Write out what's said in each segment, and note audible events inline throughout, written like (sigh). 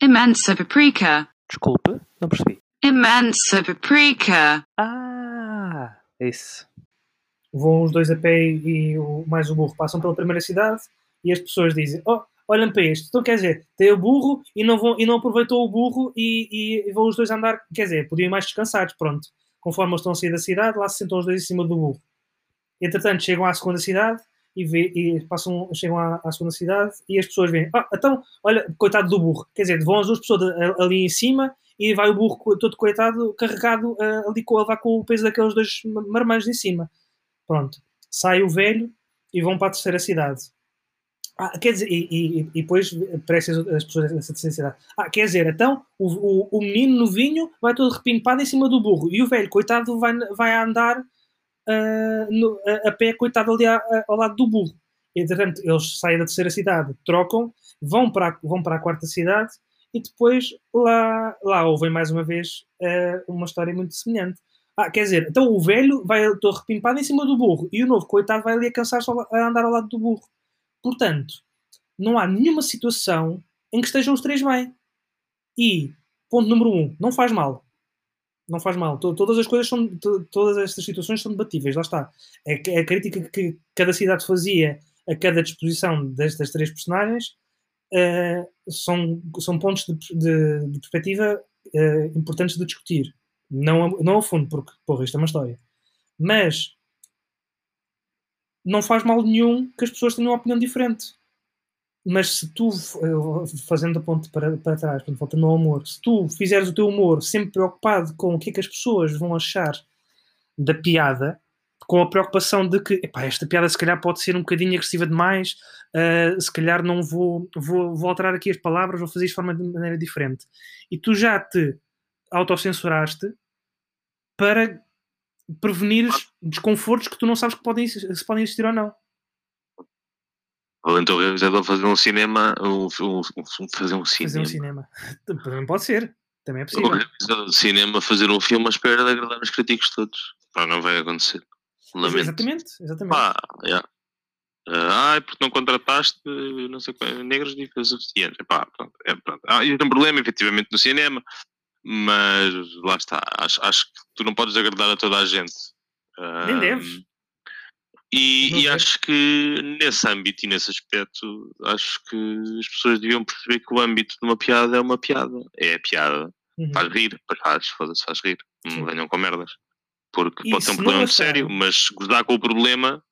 Imensa paprika. Desculpe, não percebi. Imensa paprika. Ah, isso. Vão os dois a pé e o, mais o burro passam pela primeira cidade e as pessoas dizem: Oh, olhem para este. Então, quer dizer, tem o burro e não, vão, e não aproveitou o burro e, e, e vão os dois andar. Quer dizer, podiam ir mais descansados. Pronto. Conforme eles estão a sair da cidade, lá se sentam os dois em cima do burro. Entretanto, chegam à segunda cidade e, vê, e passam, chegam à, à, segunda cidade e as pessoas veem, ah, então, olha, coitado do burro. Quer dizer, vão as duas pessoas ali em cima e vai o burro todo coitado, carregado ali com, com o peso daqueles dois marmanjos em cima. Pronto. Sai o velho e vão para a terceira cidade. Ah, quer dizer, e, e, e depois aparecem as pessoas nessa terceira cidade. Ah, quer dizer, então o, o, o menino novinho vai todo repimpado em cima do burro e o velho, coitado, vai, vai andar uh, no, a, a, pé, coitado, ali a, a, ao lado do burro. Entretanto, eles saem da terceira cidade, trocam, vão para a, vão para a quarta cidade e depois lá, lá ouvem mais uma vez uh, uma história muito semelhante. Ah, quer dizer, então o velho vai todo repimpado em cima do burro e o novo, coitado, vai ali a cansar-se a andar ao lado do burro. Portanto, não há nenhuma situação em que estejam os três bem. E, ponto número um, não faz mal não faz mal. Todas as coisas são, todas estas situações são debatíveis, lá está. A, a crítica que cada cidade fazia a cada disposição destas três personagens uh, são, são pontos de, de, de perspectiva uh, importantes de discutir. Não, não a fundo, porque, porra, isto é uma história. Mas não faz mal nenhum que as pessoas tenham uma opinião diferente mas se tu, fazendo a ponte para, para trás, falta no humor, se tu fizeres o teu humor sempre preocupado com o que é que as pessoas vão achar da piada, com a preocupação de que epá, esta piada se calhar pode ser um bocadinho agressiva demais, uh, se calhar não vou, vou, vou alterar aqui as palavras, vou fazer isto de forma de maneira diferente. E tu já te autocensuraste para prevenir desconfortos que tu não sabes que podem, se podem existir ou não. Ou então o realizador fazer um cinema, um, um, um, fazer um cinema. Fazer um cinema. (laughs) Também pode ser. Também é possível. O realizador de cinema fazer um filme à espera de agradar os críticos todos. Pá, não vai acontecer. Lamento. Exatamente, exatamente. Pá, yeah. Ai, porque não contrataste não sei qual, negros de suficiente. Pá, pronto, é, pronto. Ah, e tem um problema, efetivamente, no cinema, mas lá está. Acho, acho que tu não podes agradar a toda a gente. Nem deves. E, e, acho que nesse âmbito e nesse aspecto, acho que as pessoas deviam perceber que o âmbito de uma piada é uma piada. É a piada. Uhum. Faz rir, faz, foda-se, faz rir. Não venham com merdas. Porque pode ser um problema sério, mas gozar com o problema,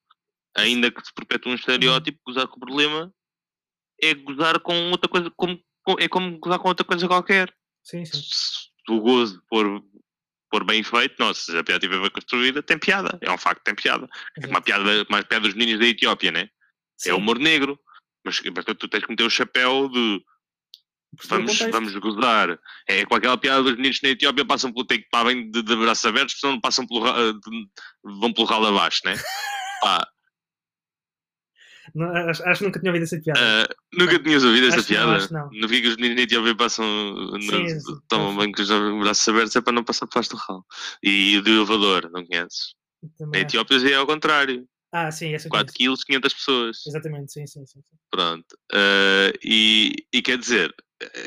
ainda que se perpetue um estereótipo, uhum. gozar com o problema é gozar com outra coisa, como, é como gozar com outra coisa qualquer. Sim, sim. Se o gozo por for bem feito, nossa, se a piada estiver bem construída, tem piada. É um facto, tem piada. É como a piada, uma piada dos meninos da Etiópia, né? Sim. É humor negro. Mas, mas tu tens que meter o chapéu de vamos, vamos gozar. É com aquela piada dos meninos na Etiópia passam pelo tem que bem de, de braços abertos, senão passam pelo, de, vão pelo ralo abaixo, né? (laughs) Pá, não, acho, acho, que nunca tinha ouvido essa piada. Uh, nunca tinhas ouvido essa acho piada? Não, não. No que os meninos nem te passam, sim, no, tomam bem com os braços abertos é para não passar debaixo do ralo. E o do elevador, não conheces? Na Etiópia é ao contrário. Ah, sim, essa 4 quilos, 500 pessoas. Exatamente, sim, sim, sim. Pronto. Uh, e, e quer dizer,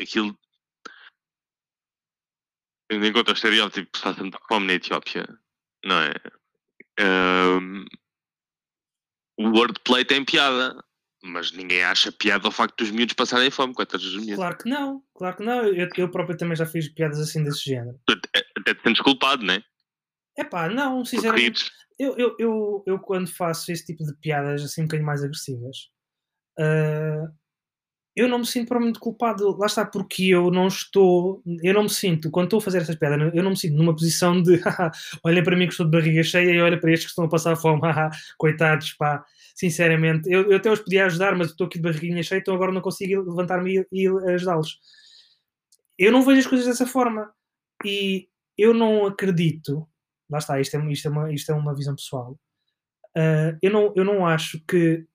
aquilo. Tendo em conta o estereótipo faz tanto fome na Etiópia, não é? Uh, o wordplay tem piada, mas ninguém acha piada ao facto dos miúdos passarem fome. Quantas dos miúdos? Claro que não, claro que não. Eu, eu próprio também já fiz piadas assim desse género. Até te sentes culpado, não é? É pá, não, sinceramente. Eu, eu, eu, eu, quando faço esse tipo de piadas assim um bocadinho mais agressivas, uh, eu não me sinto provavelmente culpado. Lá está, porque eu não estou, eu não me sinto, quando estou a fazer essas piadas, eu não me sinto numa posição de (laughs) olhem para mim que estou de barriga cheia e olha para estes que estão a passar fome, (laughs) coitados, pá. Sinceramente, eu, eu até os podia ajudar, mas estou aqui de barriguinha cheia, então agora não consigo levantar-me e, e ajudá-los. Eu não vejo as coisas dessa forma e eu não acredito. Lá está, isto é, isto é, uma, isto é uma visão pessoal. Uh, eu, não, eu não acho que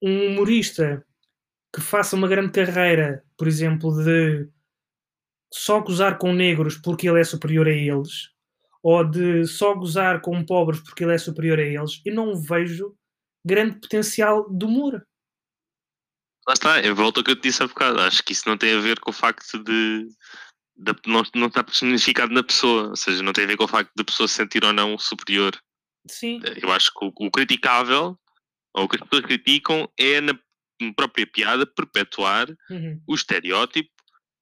um humorista que faça uma grande carreira, por exemplo, de só gozar com negros porque ele é superior a eles, ou de só gozar com pobres porque ele é superior a eles, eu não vejo grande potencial de humor. Lá está, eu volto ao que eu te disse há bocado. Acho que isso não tem a ver com o facto de. de não, não está personificado na pessoa. Ou seja, não tem a ver com o facto de a pessoa se sentir ou não superior. Sim. Eu acho que o, o criticável, ou o que as pessoas criticam, é na própria piada perpetuar Uhum. o estereótipo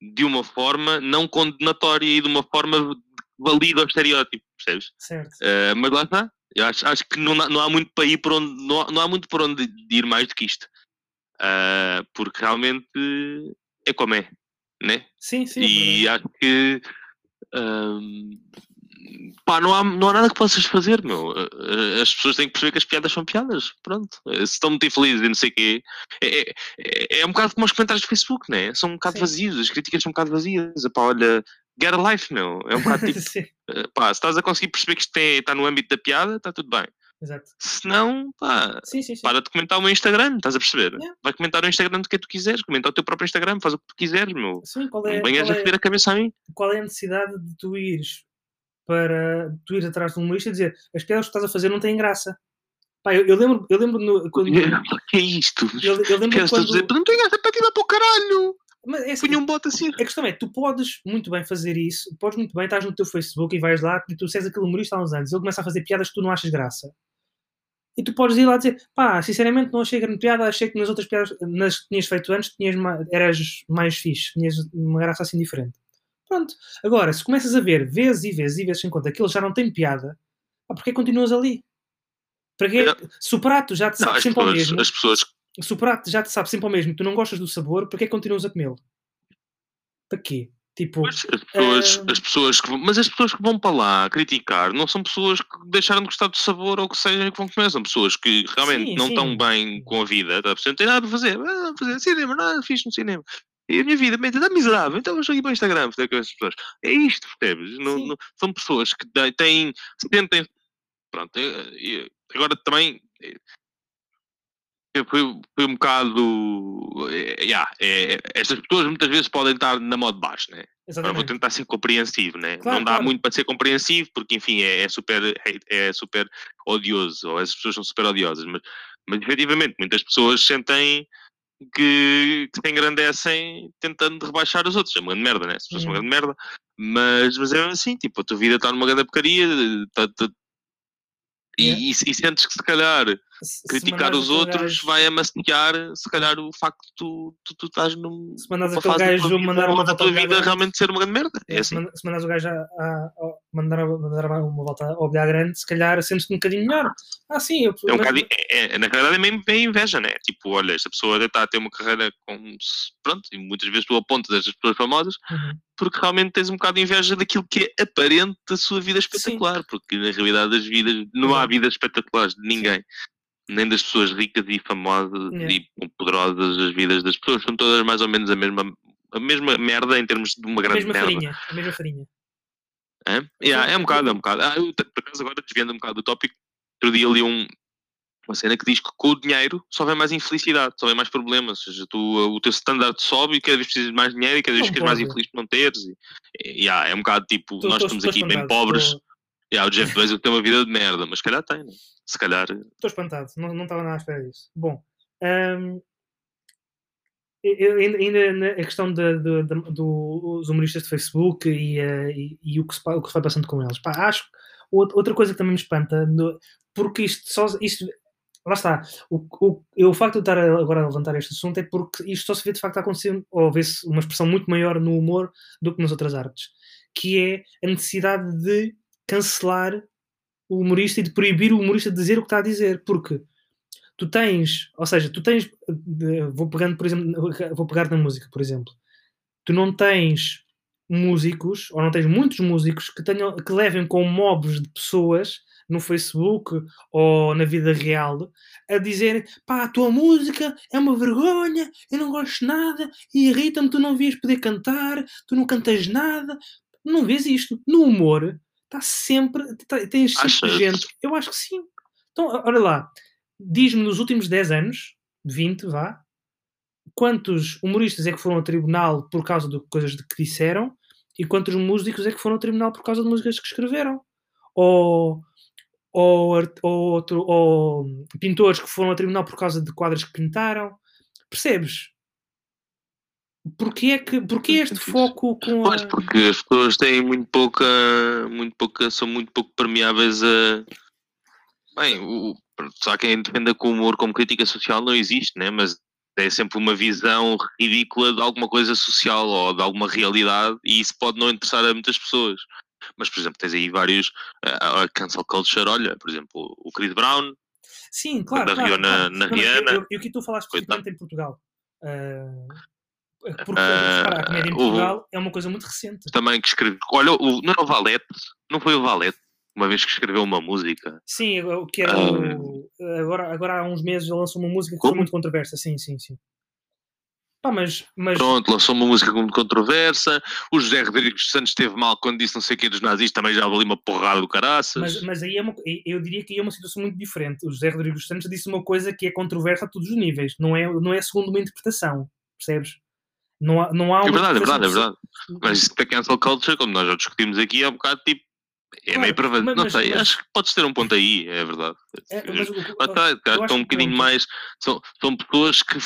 de uma forma não condenatória e de uma forma que valida o estereótipo, percebes? Certo. Uh, mas lá está. Eu acho, acho que não, há- não há muito para ir por onde não, há- não há muito por onde ir mais do que isto. Uh, porque realmente é como é, né? Sim, sim. é e verdade. acho que um, pá, não, há, não há nada que possas fazer, meu. Uh, As pessoas têm que perceber que as piadas são piadas. Pronto. Uh, Se estão muito infelizes e não sei o quê. É, é, é- é um bocado como os comentários do Facebook, né? São um bocado Sim. vazios, as críticas são um bocado vazias. Pá, olha, get a life, meu. É um bocado (laughs) tipo, pá, se estás a conseguir perceber que isto tem- está no âmbito da piada, está tudo bem. exato. Se não, pá, Sim, sim, sim. para de comentar o meu Instagram, estás a perceber? Yeah. Vai comentar o Instagram do que tu quiseres, comenta o teu próprio Instagram, faz o que tu quiseres, meu. Sim, qual é, Não venhas a é, foder a cabeça a mim. qual é a necessidade de tu ires para tu ires atrás de um humorista e dizer as piadas que estás a fazer não têm graça. Pá, eu, eu lembro, eu lembro no, quando, (laughs) eu, que é isto? eu lembro Queres quando, dizer, não tenho essa para tirar para o caralho! mas é assim, um bote assim. A questão é, tu podes muito bem fazer isso, podes muito bem, estás no teu Facebook e vais lá e tu és aquele humorista há uns anos, ele começa a fazer piadas que tu não achas graça. E tu podes ir lá dizer, pá, sinceramente não achei grande piada, achei que nas outras piadas, nas que tinhas feito antes, tinhas eras mais fixe, tinhas uma graça assim diferente. Pronto. Agora, se começas a ver vezes e vezes e vezes sem conta ele já não tem piada, pá, porquê continuas ali? Para quê? Não. Se o prato já te Não, sabe as, sempre ao pessoas, mesmo, as pessoas se o prato já te sabe sempre ao mesmo tu não gostas do sabor, para que continuas a comê-lo? Para quê? Tipo, Pois, as pessoas, Ah. as pessoas que mas as pessoas que vão para lá criticar não são pessoas que deixaram de gostar do sabor ou que sejam que vão comer, são pessoas que realmente Sim, não sim. estão bem com a vida, tá? a não tem nada para fazer, ah, fazer cinema, nada fixe no cinema. E a minha vida mas está miserável, então vou aqui para o Instagram fazer com essas pessoas. É isto, percebes? Não, não- são pessoas que têm- sentem. Pronto, agora também. eu fui, fui um bocado. yeah, eh, estas pessoas muitas vezes podem estar na moda baixo, né? Agora vou tentar ser compreensivo, né? Claro, não dá claro. muito para ser compreensivo, porque enfim é, é super, hate- é super odioso, ou as pessoas são super odiosas, mas, mas efetivamente muitas pessoas sentem que, que se engrandecem tentando rebaixar os outros. É uma grande merda, né? As pessoas são uma grande merda, mas, mas é assim, tipo, a tua vida está numa grande porcaria, tá- tá- e, e, e sentes que se calhar Se- se criticar os outros gajo- vai amaciar se calhar o facto de tu, tu, tu estás num, Se mandares numa aquele gajo mandar uma da tua vida realmente ser uma grande merda. É se, assim. se mandares o gajo a, a- a- mandar, mandar uma volta ao bilhar grande, se calhar sentes-te um bocadinho melhor. Ah, sim, eu, É um é, é- na verdade é mesmo bem inveja, né? Tipo, olha, esta pessoa está a ter uma carreira com. Pronto, e muitas vezes tu apontas estas pessoas famosas Uhum. porque realmente tens um bocado de inveja daquilo que é aparente da sua vida espetacular, porque na realidade das vidas não há Exato. vidas espetaculares de ninguém. Nem das pessoas ricas e famosas Yeah. e poderosas, as vidas das pessoas são todas mais ou menos a mesma, a mesma merda em termos de uma a grande mesma merda. farinha. A mesma farinha. É? Yeah, é um bocado, é um bocado. Ah, eu, por acaso, agora desviando um bocado do tópico, outro dia ali um, uma cena que diz que com o dinheiro só vem mais infelicidade, só vem mais problemas. Ou seja, tu, o teu standard sobe e cada vez precisas de mais dinheiro e cada vez Não ficas mais infeliz por não teres. E, yeah, é um bocado tipo, Tô- nós tô- estamos tô aqui bem pobres. tô- Yeah, o Jeff Bezos tem uma vida de merda, mas se calhar tem, né? Se calhar. Estou espantado, não, não estava nada à espera disso. Bom, hum, eu- ainda, na questão da- da- da- dos humoristas de Facebook e, eh, e- e o, que se, o que se vai passando com eles. Pá, acho outra coisa que também me espanta, porque isto só isto, lá está, o, o, o facto de eu estar agora a levantar este assunto é porque isto só se vê de facto a acontecer, ou vê-se uma expressão muito maior no humor do que nas outras artes, que é a necessidade de cancelar o humorista e de proibir o humorista de dizer o que está a dizer, porque tu tens, ou seja, tu tens, vou pegando, por exemplo, vou pegar na música, por exemplo, tu não tens músicos, ou não tens muitos músicos que, tenham, que levem com mobs de pessoas no Facebook ou na vida real a dizerem pá, a tua música é uma vergonha, eu não gosto nada, irrita-me, tu não vias poder cantar, tu não cantas nada, não vês isto. No humor, está sempre, tá, tens sempre gente, eu acho que sim. Então, olha lá, diz-me nos últimos 10 anos, 20, vá, quantos humoristas é que foram ao tribunal por causa de coisas de que disseram e quantos músicos é que foram ao tribunal por causa de músicas que escreveram? Ou, ou, ou, outro- ou pintores que foram ao tribunal por causa de quadros que pintaram? Percebes? Porquê, é que, porquê este foco com Pois, a... porque as pessoas têm muito pouca, muito pouca, são muito pouco permeáveis a. Bem, o, só quem defenda que o humor como crítica social não existe, né? Mas é sempre uma visão ridícula de alguma coisa social ou de alguma realidade e isso pode não interessar a muitas pessoas. Mas, por exemplo, tens aí vários. A, a cancel culture, olha, por exemplo, o Chris Brown, Sim, claro. Quando claro, na- claro. na Rihanna. Eu aqui estou a falar especificamente em Portugal. Ah, porque, Ah, repara, a comédia em o- Portugal é uma coisa muito recente. também que escreveu. Olha, o, não era o Valete? Não foi o Valete? Uma vez que escreveu uma música. Sim, o que era o, agora, agora há uns meses ele lançou uma música que foi Como? muito controversa. Sim, sim, sim. Pá, mas, mas Pronto, lançou uma música muito controversa. O José Rodrigues Santos esteve mal quando disse não sei o que dos nazis, também já ali uma porrada do caraças. Mas, mas aí é uma, eu diria que aí é uma situação muito diferente. O José Rodrigues Santos disse uma coisa que é controversa a todos os níveis, não é, não é segundo uma interpretação, percebes? Não há, não há é verdade, é verdade, é verdade. Mas isso da cancel culture, como nós já discutimos aqui, é um bocado tipo. É Claro, meio mas- Não mas- sei, mas- acho que podes ter um ponto aí, é verdade. É, mas eu estão acho um bocadinho mais. São, são pessoas que,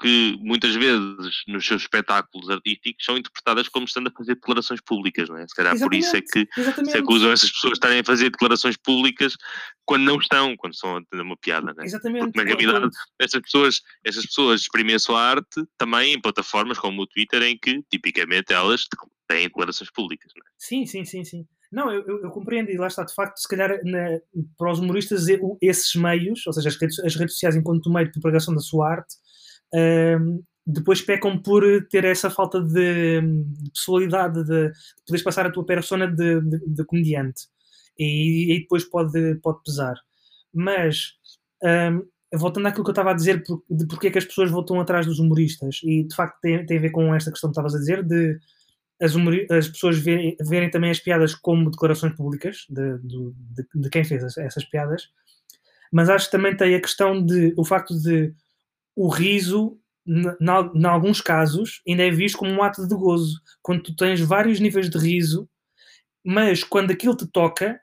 que muitas vezes nos seus espetáculos artísticos são interpretadas como estando a fazer declarações públicas, não é? Se calhar por isso é que Exatamente. se acusam essas pessoas de estarem a fazer declarações públicas quando não estão, quando estão a ter uma piada, né? Exatamente. Porque na realidade essas pessoas, essas pessoas exprimem a sua arte também em plataformas como o Twitter, em que tipicamente elas têm declarações públicas. Né? Sim, sim, sim, sim. Não, eu, eu, eu compreendo, e lá está, de facto, se calhar na- para os humoristas o- esses meios, ou seja, as redes, as redes sociais enquanto meio de propagação da sua arte, depois pecam por ter essa falta de, de pessoalidade, de, de poderes passar a tua persona de, de, de comediante. E aí depois pode, pode pesar. Mas, ahm, voltando àquilo que eu estava a dizer, por- de porque é que as pessoas voltam atrás dos humoristas, e de facto tem, tem a ver com esta questão que estavas a dizer, de as, as pessoas verem, verem também as piadas como declarações públicas de, de, de quem fez as- essas piadas, mas acho que também tem a questão de o facto de o riso, em alguns casos, ainda é visto como um ato de gozo. Quando tu tens vários níveis de riso, mas quando aquilo te toca,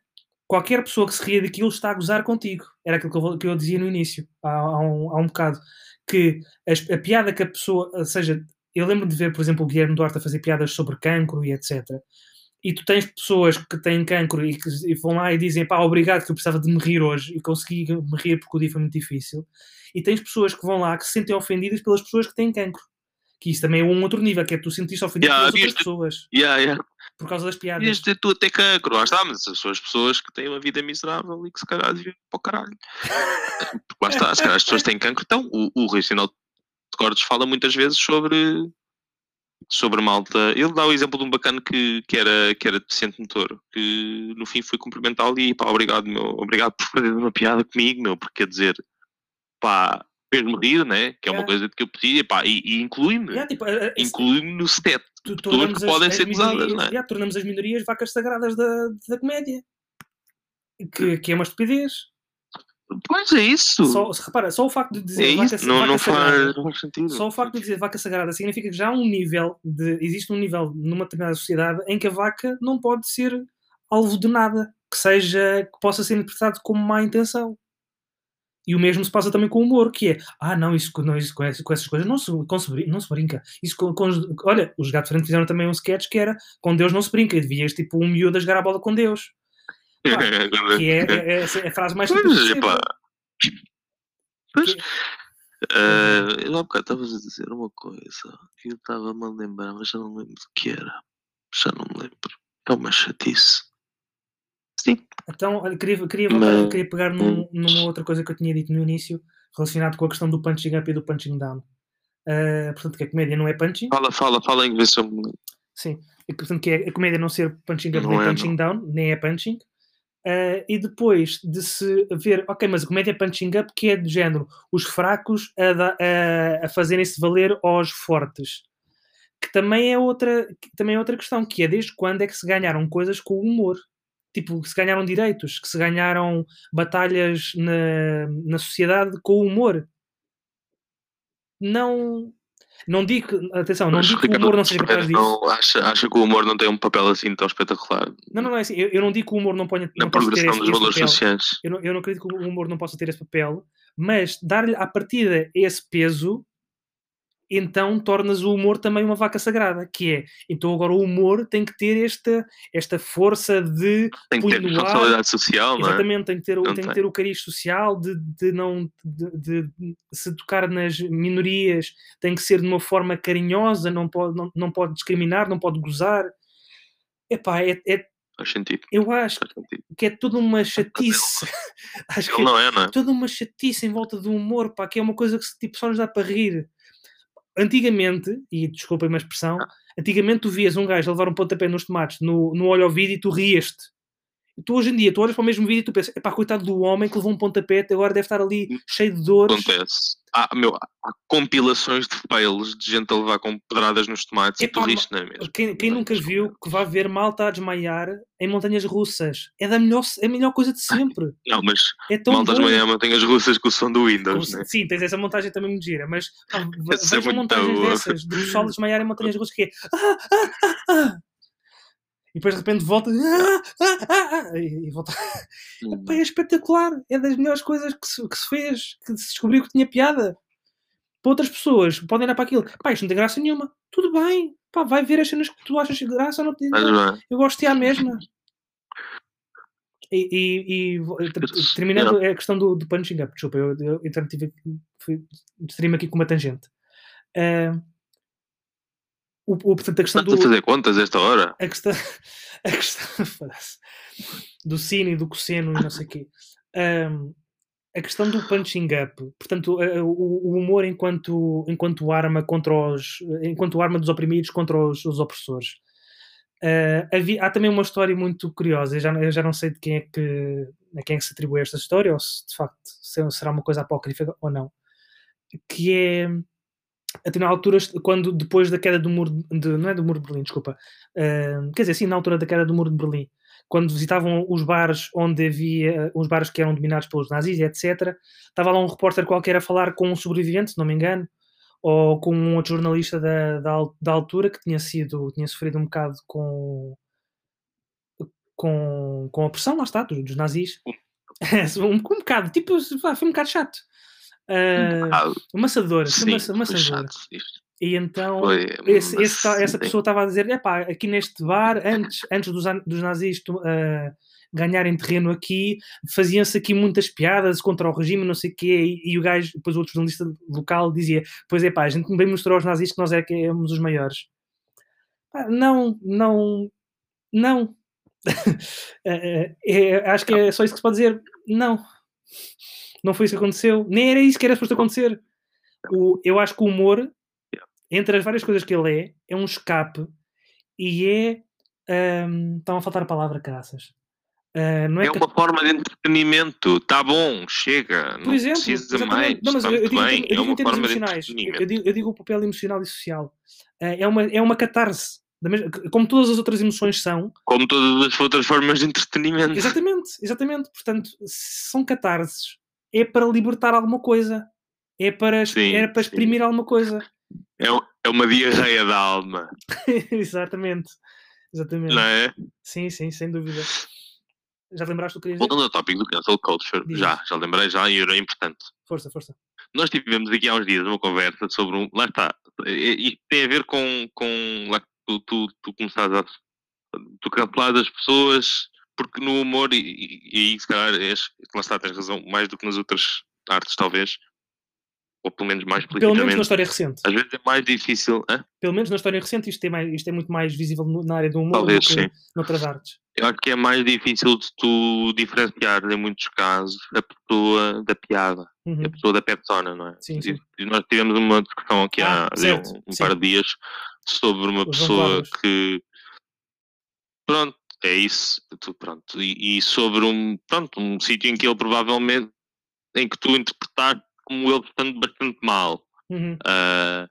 qualquer pessoa que se ria daquilo está a gozar contigo. Era aquilo que eu, que eu dizia no início, há, há, um, há um bocado. Que as- a, piada que a pessoa, ou seja, eu lembro de ver, por exemplo, o Guilherme Duarte a fazer piadas sobre cancro e etc. E tu tens pessoas que têm cancro e que e vão lá e dizem pá, obrigado que eu precisava de me rir hoje e consegui me rir porque o dia foi muito difícil. E tens pessoas que vão lá que se sentem ofendidas pelas pessoas que têm cancro. Que isso também é um outro nível, que é tu sentiste ofendido Yeah, pelas outras este- pessoas Yeah, yeah. por causa das piadas. Ias ter tu até cancro, lá está, mas são as pessoas que têm uma vida miserável e que se calhar vivem para o caralho. Porque (laughs) lá está, se calhar as pessoas têm cancro. Então, o, o Rui Sinal de Cortes fala muitas vezes sobre sobre malta. Ele dá o exemplo de um bacana que, que, era, que era deficiente motor, que no fim foi cumprimentá-lo e pá, obrigado, meu, obrigado por fazer uma piada comigo, meu, porque quer dizer, pá, fez-me rir, né? Que é uma É. coisa que eu pedi, e pá, e, e inclui-me, Yeah, tipo, a- a- inclui-me no set. tu- pessoas que podem ser gozadas, minorias- não é? yeah, tornamos as minorias vacas sagradas da, da comédia. Que, que é uma estupidez. Pois é isso. Só, repara, só o facto de dizer é vaca, isso, não, vaca não, sagrada, faz, sentido. só o facto de dizer vaca sagrada significa que já há um nível de existe um nível numa determinada sociedade em que a vaca não pode ser alvo de nada que seja que possa ser interpretado como má intenção. E o mesmo se passa também com o humor, que é ah, não, isso, não, isso com, essa- com essas coisas não se, não se brinca. Isso com, com olha, os gatos frente fizeram também um sketch que era com Deus não se brinca, e devias tipo um miúdo a jogar a bola com Deus. (laughs) Que é, é, é essa é a frase mais Pois, simples possível. Pois, Que- eh, eu há bocado estavas a dizer uma coisa que eu estava-me a lembrar, mas já não lembro do que era. Já não me lembro. É uma chatice. Sim. Então, olha, queria, queria, Mas- queria pegar num- numa outra coisa que eu tinha dito no início, relacionado com a questão do punching up e do punching down. Ah, portanto, que a comédia não é punching, Fala, fala, fala em me lembro. sim. E, portanto, que é a comédia não ser punching up Não nem é, punching down, nem é punching. Ah, e depois de se ver, ok, mas a comédia punching up, que é do género os fracos a, a, a fazerem-se valer aos fortes. Que também é, outra, também é outra questão, que é desde quando é que se ganharam coisas com o humor? Tipo, que se ganharam direitos, que se ganharam batalhas na, na sociedade com o humor. Não. Não digo, que- atenção, não Mas, digo que o Ricardo, humor não seja capaz disso. não, acha, acha que o humor não tem um papel assim tão espetacular Não, não, não é assim. Eu, eu não digo que o humor não ponha na não progressão esse, dos esse valores papel. sociais? Eu não, eu não acredito que o humor não possa ter esse papel, mas dar-lhe à partida esse peso então tornas o humor também uma vaca sagrada, que é, então agora o humor tem que ter esta, esta força de tem que ter responsabilidade social, não é? Exatamente, tem que ter, o- Não tem que tem. ter o cariz social de, de não de, de se tocar nas minorias, tem que ser de uma forma carinhosa, não pode, não, não pode discriminar, não pode gozar. Epá, é, é, Faz sentido. eu acho sentido. que é toda uma chatice. (laughs) acho que Ele não é, não é? toda uma chatice em volta do humor, pá, que é uma coisa que tipo, só nos dá para rir. Antigamente, e desculpem uma expressão, antigamente tu vias um gajo a levar um pontapé nos tomates no, no olho ao vídeo e tu rieste. Tu hoje em dia, tu olhas para o mesmo vídeo e tu pensas, epá, coitado do homem que levou um pontapé, agora deve estar ali cheio de dores. Acontece. Há, meu, há compilações de fails de gente a levar com pedradas nos tomates e Epá, tu riste, não é mesmo? Quem, quem nunca viu que vai ver malta a desmaiar em montanhas russas? É, da melhor, é a melhor coisa de sempre. Não, mas É tão maltas bom. manhã mantém as russas com o som do Windows, se- né? Sim, tens essa montagem também muito gira, mas é vejam montagens boa. dessas de pessoal a desmaiar em montanhas (laughs) russas que é ah, ah, ah, ah. E depois de repente volta ah, ah, ah, ah, e, e volta. (laughs) Hum. Pá, é espetacular, é das melhores coisas que se, que se fez, que se descobriu que tinha piada. Para outras pessoas, podem olhar para aquilo, pá, isto não tem graça nenhuma. Tudo bem, pá, vai ver as cenas que tu achas de graça, não não é? eu gosto de à mesma. E, e- e terminando a questão do, do punching up, desculpa, eu, eu, então tive, fui, aqui com uma tangente. Ah, o, o, portanto, a questão Estás do. a fazer contas esta hora? A questão, (laughs) a questão do sino e do cosseno e não sei o quê. Ahm, a questão do punching up, portanto, o, humor enquanto, enquanto arma contra os enquanto arma dos oprimidos contra os, os opressores. Ah, havia- há também uma história muito curiosa, eu já, eu já não sei de quem é que a quem é que se atribui esta história, ou se de facto se- será uma coisa apócrifa ou não, que é até na altura, quando depois da queda do muro de, não é do muro de Berlim, desculpa, ah, quer dizer, sim, na altura da queda do muro de Berlim, quando visitavam os bares onde havia os bares que eram dominados pelos nazis, etc., estava lá um repórter qualquer a falar com um sobrevivente, se não me engano, ou com um outro jornalista da, da, da altura que tinha sido, tinha sofrido um bocado com com, com a pressão, lá está, dos, dos nazis. (laughs) um, um bocado, tipo, foi um bocado chato. Ah, Ah, amassador, sim, amassador. foi amassador. chato isto. E então Foi, esse- esse essa sim. pessoa estava a dizer: epá, aqui neste bar, antes, antes dos, dos nazis ah, ganharem terreno aqui, faziam-se aqui muitas piadas contra o regime, não sei o quê, e, e o gajo, depois o outro jornalista local dizia: Pois é, pá, a gente bem mostrou aos nazis que nós é que éramos os maiores. Pá, não, não, não. Eh, (laughs) eh, é- acho que é só isso que se pode dizer. Não, não foi isso que aconteceu, nem era isso que era suposto acontecer. O, eu acho que o humor, entre as várias coisas que ele é, é um escape e é. ahm, Estão a faltar a palavra, caraças. Não é, É que- uma forma de entretenimento. Tá bom, chega. por não exemplo, precisa exatamente. mais. Não, mas está eu, digo, em bem. eu é digo em uma forma emocionais. Eu, entretenimento. eu digo, eu digo o papel emocional e social. Ah, é, uma, é uma catarse. Da mesma- como todas as outras emoções são, Como todas as outras formas de entretenimento. Exatamente, exatamente. Portanto, são catarses, é para libertar alguma coisa. É para, Sim, é para sim. exprimir alguma coisa. É, é uma diarreia da alma, (laughs) Exatamente. Exatamente. não é? Sim, sim, sem dúvida. Já te lembraste do que querias dizer? Voltando ao tópico do cancel culture, Diz. já, já lembrei já e era importante. Força, força. Nós tivemos aqui há uns dias uma conversa sobre um. Lá está. E tem a ver com. com lá, tu, tu, tu começaste a. Tu cancelas as pessoas porque no humor, e, aí se calhar és, lá está, tens razão, mais do que nas outras artes, talvez. Ou pelo menos mais Pelo menos na história recente. Às vezes é mais difícil. hã? Pelo menos na história recente isto é, mais, isto é muito mais visível na área do humor Talvez, do que sim. noutras artes. Eu acho que é mais difícil de tu diferenciar, em muitos casos, a pessoa da piada, Uhum. a pessoa da persona, não é? Sim, sim. E nós tivemos uma discussão aqui Ah, há certo, um, um par de dias sobre uma Os pessoa que pronto, é isso, pronto, e, e sobre um pronto, um sítio em que ele provavelmente em que tu interpretaste como ele estando bastante mal. Uhum. ah,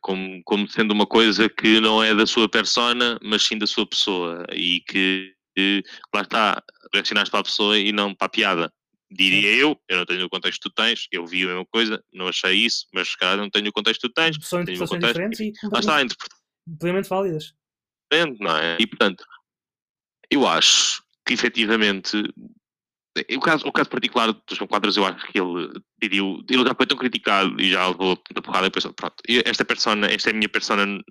como, como sendo uma coisa que não é da sua persona, mas sim da sua pessoa e que, que lá está, reaccionaste para a pessoa e não para a piada. Diria eu, eu não tenho o contexto que tu tens, eu vi a mesma coisa, não achei isso, mas se calhar não tenho o contexto que tu tens, São interpretações diferentes e Lá está, plenamente válidas. não é? E portanto, eu acho que efetivamente o caso, o caso particular dos quadros, eu acho que ele pediu, ele já foi tão criticado e já levou a porrada e pensou, pronto, esta persona, esta é a minha persona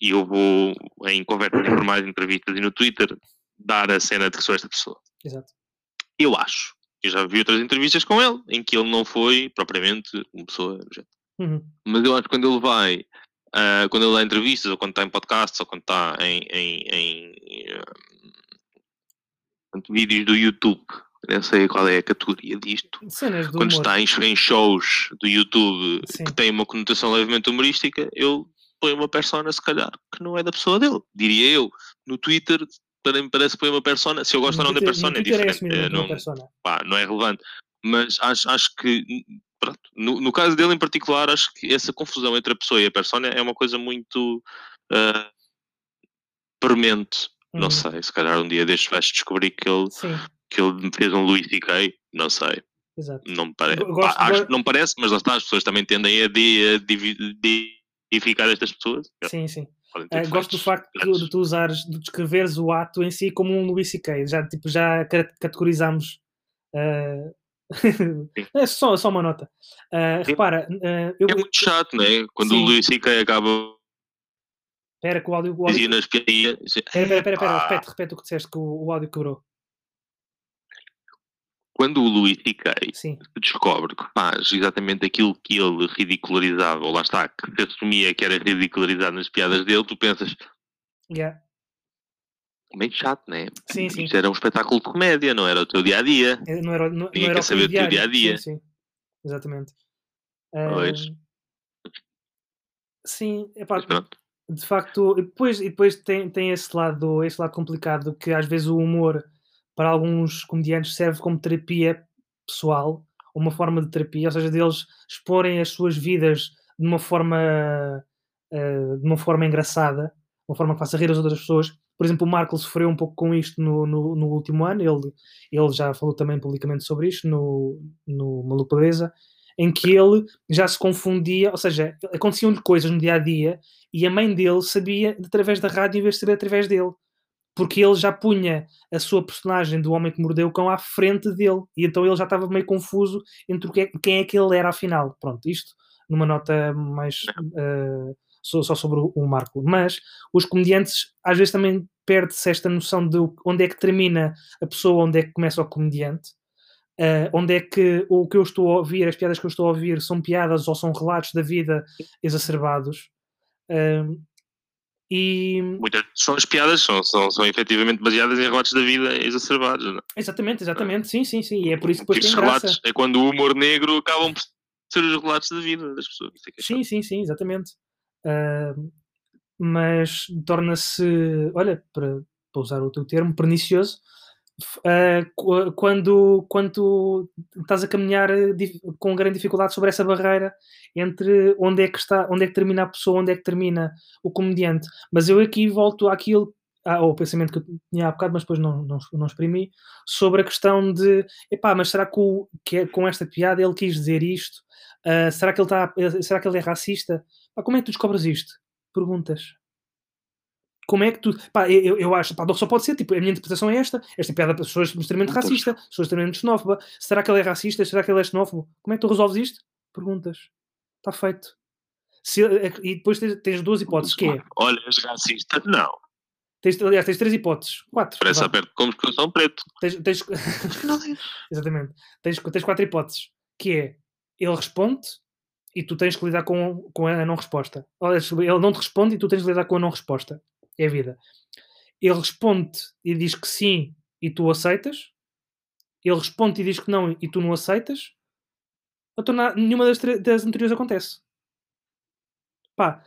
e eu vou em conversas informais, entrevistas e no Twitter dar a cena de que sou esta pessoa. Exato. Eu acho. Eu já vi outras entrevistas com ele em que ele não foi propriamente uma pessoa Uhum. Mas eu acho que quando ele vai, uh, quando ele dá entrevistas, ou quando está em podcasts, ou quando está em, em, em uh, vídeos do YouTube, não sei qual é a categoria disto. Cenas do quando humor. está em, em shows do YouTube Sim. que tem uma conotação levemente humorística, ele põe uma persona, se calhar, que não é da pessoa dele, diria eu. No Twitter, para mim parece que põe uma persona, se eu gosto ou não da Twitter- persona, no é Twitter diferente. assumidamente é, não, persona. pá, não é relevante. Mas acho, acho que, pronto, no, no caso dele em particular, acho que essa confusão entre a pessoa e a persona é uma coisa muito uh, premente. Uhum. Não sei, se calhar um dia destes vais descobrir que ele, Sim, que ele fez um Louis C.K., não sei. exato. Não me parece. Acho não parece, mas lá está, as pessoas também tendem a di- a divi- deificar estas pessoas. Sim, sim. Ah, gosto do facto de, grandes. de tu usares, de descreveres o ato em si como um Louis C.K. Já, tipo, já ca- categorizamos. ah, (laughs) é só, só uma nota. Sim. repara, eu. É muito chato, não é? Quando Sim. o Louis C.K. acaba Espera, que o áudio. O áudio piadinhas. espera, espera, espera, "Epá." repete, repete o que disseste, que o, o áudio quebrou. Quando o Louis C.K. Descobre que faz exatamente aquilo que ele ridicularizava, ou lá está, que se assumia que era ridicularizado nas piadas dele, tu pensas, yeah. meio chato, não é? sim, sim. Isto era um espetáculo de comédia, não era o teu dia a dia. É, Não era, não, não Ninguém era quer o saber do teu diário. dia-a-dia. Sim, sim. Exatamente. Ah, Pois. sim, epá, Mas pronto. De facto, e depois, e depois tem, tem esse, lado, esse lado complicado que às vezes o humor para alguns comediantes serve como terapia pessoal, uma forma de terapia, ou seja, deles exporem as suas vidas de uma forma eh, de uma forma engraçada, uma forma que faça rir as outras pessoas. Por exemplo, o Marco sofreu um pouco com isto no, no, no último ano, ele, ele já falou também publicamente sobre isto no, no Maluco Beleza, em que ele já se confundia, ou seja, aconteciam-lhe coisas no dia a dia e a mãe dele sabia através da rádio em vez de saber através dele. Porque ele já punha a sua personagem do homem que mordeu o cão à frente dele. E então ele já estava meio confuso entre é- quem é que ele era afinal. Pronto, isto numa nota mais eh, só, sobre o Marco. Mas os comediantes às vezes também perde-se esta noção de onde é que termina a pessoa, onde é que começa o comediante. Uh, onde é que o que eu estou a ouvir, as piadas que eu estou a ouvir, são piadas ou são relatos da vida exacerbados. Um, e Muitas são as piadas, são, são, são efetivamente baseadas em relatos da vida exacerbados. Não? é? exatamente, exatamente, sim, sim, sim. E é por isso que depois Esses tem graça. relatos é quando o humor negro acabam por ser os relatos da vida das pessoas. É é Sim, sim, sim, exatamente. Uh, mas torna-se, olha, para, para usar o teu termo, pernicioso, uh, qu- quando, quando estás a caminhar eh, com grande dificuldade sobre essa barreira entre onde é que está, onde é que termina a pessoa, onde é que termina o comediante. Mas eu aqui volto àquilo, ao pensamento que eu tinha há bocado, mas depois não, não, não exprimi, sobre a questão de, epá, mas será que, o, que é- com esta piada ele quis dizer isto? Uh, será, que ele está, será que ele é racista? Pá, como é que tu descobres isto? Perguntas. Como é que tu. Pá, eu, eu acho. Pá, só pode ser. Tipo, a minha interpretação é esta. Esta piada para pessoas extremamente Não, racista, pessoas extremamente xenófoba. Será que ele é racista? Será que ele é xenófobo? Como é que tu resolves isto? Perguntas. Está feito. Se, e depois tens, tens duas hipóteses, que é. Olha, és racista? Não. Tens, aliás, tens três hipóteses. Quatro. Parece vá. aperto como um preto. Tens, tens, (laughs) exatamente. Tens, tens quatro hipóteses. Que é, ele responde e tu tens que lidar com, com a não resposta. Olha, Ele não te responde e tu tens que lidar com a não resposta. É a vida. Ele responde e diz que sim e tu aceitas. Ele responde e diz que não e tu não aceitas. Então nenhuma das, das anteriores acontece. Pá,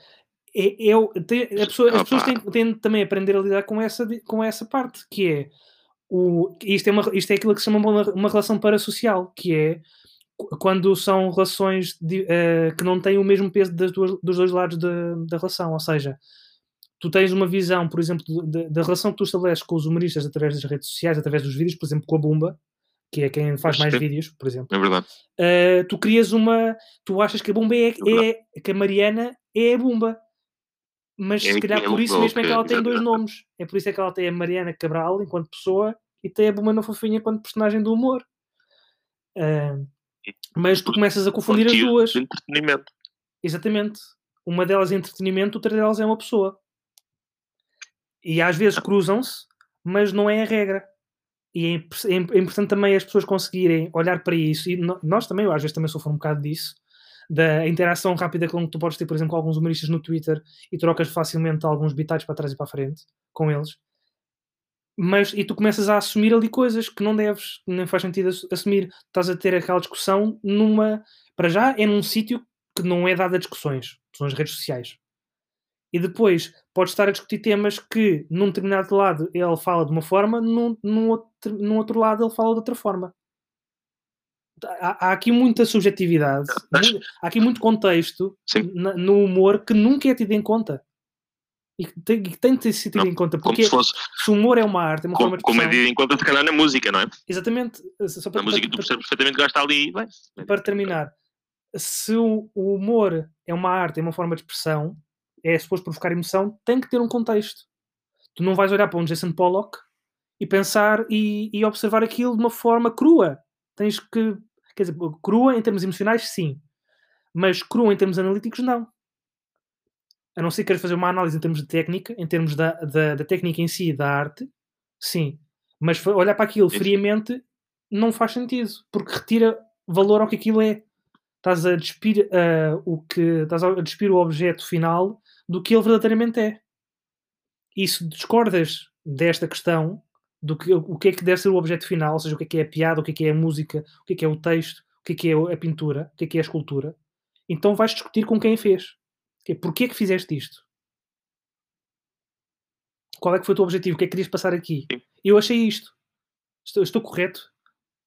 é, é tem- pessoa- as pessoas têm, têm também aprender a lidar com essa, com essa parte, que é o, isto, é uma, isto é aquilo que se chama uma, uma relação parasocial, que é qu- quando são relações de- eh, que não têm o mesmo peso das duas- dos dois lados da, da relação, ou seja, tu tens uma visão, por exemplo, de- da relação que tu estabeleces com os humoristas através das redes sociais, através dos vídeos, por exemplo, com a Bumba, que é quem faz mais vídeos, por exemplo. É verdade. Uh, tu crias uma. Tu achas que a Bumba é, verdade. é que a Mariana é a Bumba. Mas É se calhar é por isso mesmo é que ela tem dois nomes. É por isso é que ela tem a Mariana Cabral enquanto pessoa e tem a Bomana Fofinha quanto personagem do humor. Uh, mas tu começas a confundir as duas. entretenimento. Exatamente. Uma delas é entretenimento, outra delas é uma pessoa. E às vezes cruzam-se, mas não é a regra. E é, é, é, importante também as pessoas conseguirem olhar para isso. E nós também, eu às vezes também sofro um bocado disso. Da interação rápida com que tu podes ter, por exemplo, com alguns humoristas no Twitter e trocas facilmente alguns bitites para trás e para a frente com eles. Mas, e tu começas a assumir ali coisas que não deves, nem faz sentido assumir. Estás a ter aquela discussão numa. Para já, é num sítio que não é dado a discussões, são as redes sociais. E depois pode estar a discutir temas que num determinado lado ele fala de uma forma, num, num, outro, num outro lado ele fala de outra forma. Há, há aqui muita subjetividade, há aqui muito contexto na, no humor que nunca é tido em conta. E que tem, que tem de ter sido tido em conta. Porque se, fosse, se, o humor é uma arte, é uma como, forma de Como é tido em conta, se calhar, na música, não é? Exatamente. Só para, na música tu percebes perfeitamente que está ali. Bem, para terminar, se o, o humor é uma arte, é uma forma de expressão, é suposto provocar emoção, tem que ter um contexto. Tu não vais olhar para um Jason Pollock e pensar e, e observar aquilo de uma forma crua. Tens que, quer dizer, crua em termos emocionais, sim, mas crua em termos analíticos, não. A não ser que queiras fazer uma análise em termos de técnica, em termos da, da, da técnica em si, da arte, sim. Mas olhar para aquilo friamente não faz sentido, porque retira valor ao que aquilo é. Estás a despir, uh, o, que, estás a despir o objeto final do que ele verdadeiramente é. E se discordas desta questão, do que, o que é que deve ser o objeto final, ou seja, o que é que é a piada, o que é que é a música, o que é que é o texto, o que é que é a pintura, o que é que é a escultura, então vais discutir com quem fez. É, Porquê é que fizeste isto? Qual é que foi o teu objetivo? O que é que querias passar aqui? Eu achei isto. Estou, estou correto?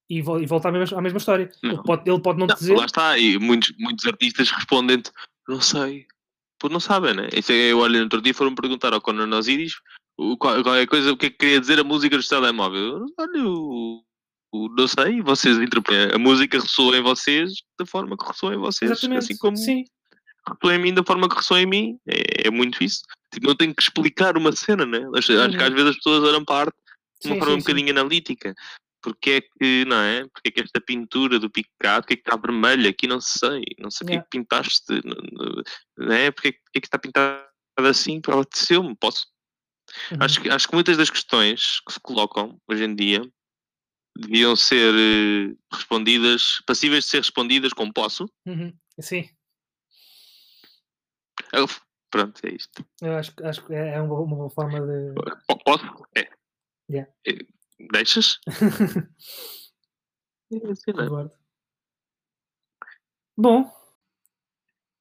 E, vol e volta à mesma, à mesma história. Ele pode, ele pode não, não dizer. Lá está, e muitos, muitos artistas respondem não sei, Pois não sabem, né? Isso é, eu olho no outro dia foram perguntar ao Conan Osiris qualquer coisa, o que é que queria dizer a música dos telemóveis. Olha, o, o, não sei, vocês interpretam. A música ressoa em vocês da forma que ressoa em vocês. Exatamente. Assim como Sim. ressoa em mim da forma que ressoa em mim. É, é muito isso. Tipo, não tenho que explicar uma cena, né? Acho, acho que às vezes as pessoas olham para a arte de uma sim, forma sim, um bocadinho sim. analítica porque é que, não é? Porque é que esta pintura do Picado, porque é que está vermelha? Aqui não sei, não sei o yeah. que é que pintaste, não é? Porque é que, é que está pintada assim? Apeteceu-me, posso. Uhum. Acho, que, acho que muitas das questões que se colocam hoje em dia deviam ser uh, respondidas, passíveis de ser respondidas com posso. Uhum. Sim. Eu, pronto, é isto. Eu acho, acho que é uma, uma boa forma de. Posso? É. Yeah. é Deixas? (laughs) Concordo. Bom,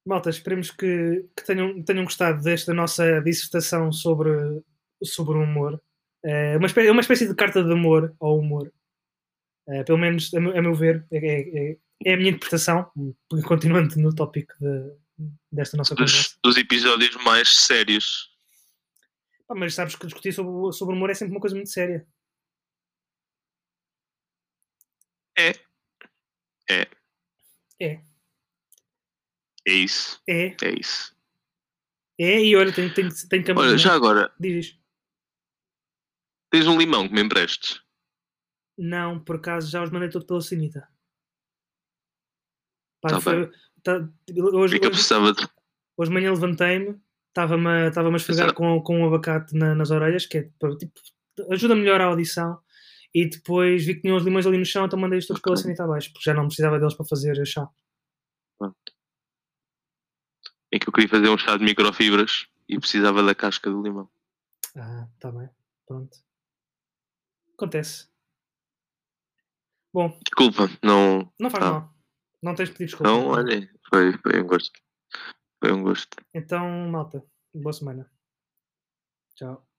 malta, esperemos que, que tenham, tenham gostado desta nossa dissertação sobre, sobre o humor. É uma, espécie, é uma espécie de carta de amor ao humor. É, pelo menos, a meu, a meu ver, é, é, é, a minha interpretação, continuando no tópico de, desta nossa dos, conversa. Dos episódios mais sérios. Ah, mas sabes que discutir sobre, sobre humor é sempre uma coisa muito séria. É. É. É. É isso. É. É isso. É, e olha, tem, tem, tem que Olha, já agora. Diz. Tens um limão que me emprestes? Não, por acaso já os mandei todo pela Sinita. Pá, tá foi, tá, hoje, que eu precisava de... hoje de manhã levantei-me, estava-me estava a esfregar com, com um abacate na, nas orelhas, que é tipo, ajuda a melhorar a audição. E depois vi que tinha uns limões ali no chão, então mandei-os todos pela sanita abaixo, porque já não precisava deles para fazer chá. É que eu queria fazer um chá de microfibras e precisava da casca do limão. Ah, tá bem. Pronto. Acontece. Bom. Desculpa, não. Não faz ah. mal. Não tens de pedir desculpa. Não, olha, foi, foi um gosto. Foi um gosto. Então, malta, boa semana. Tchau.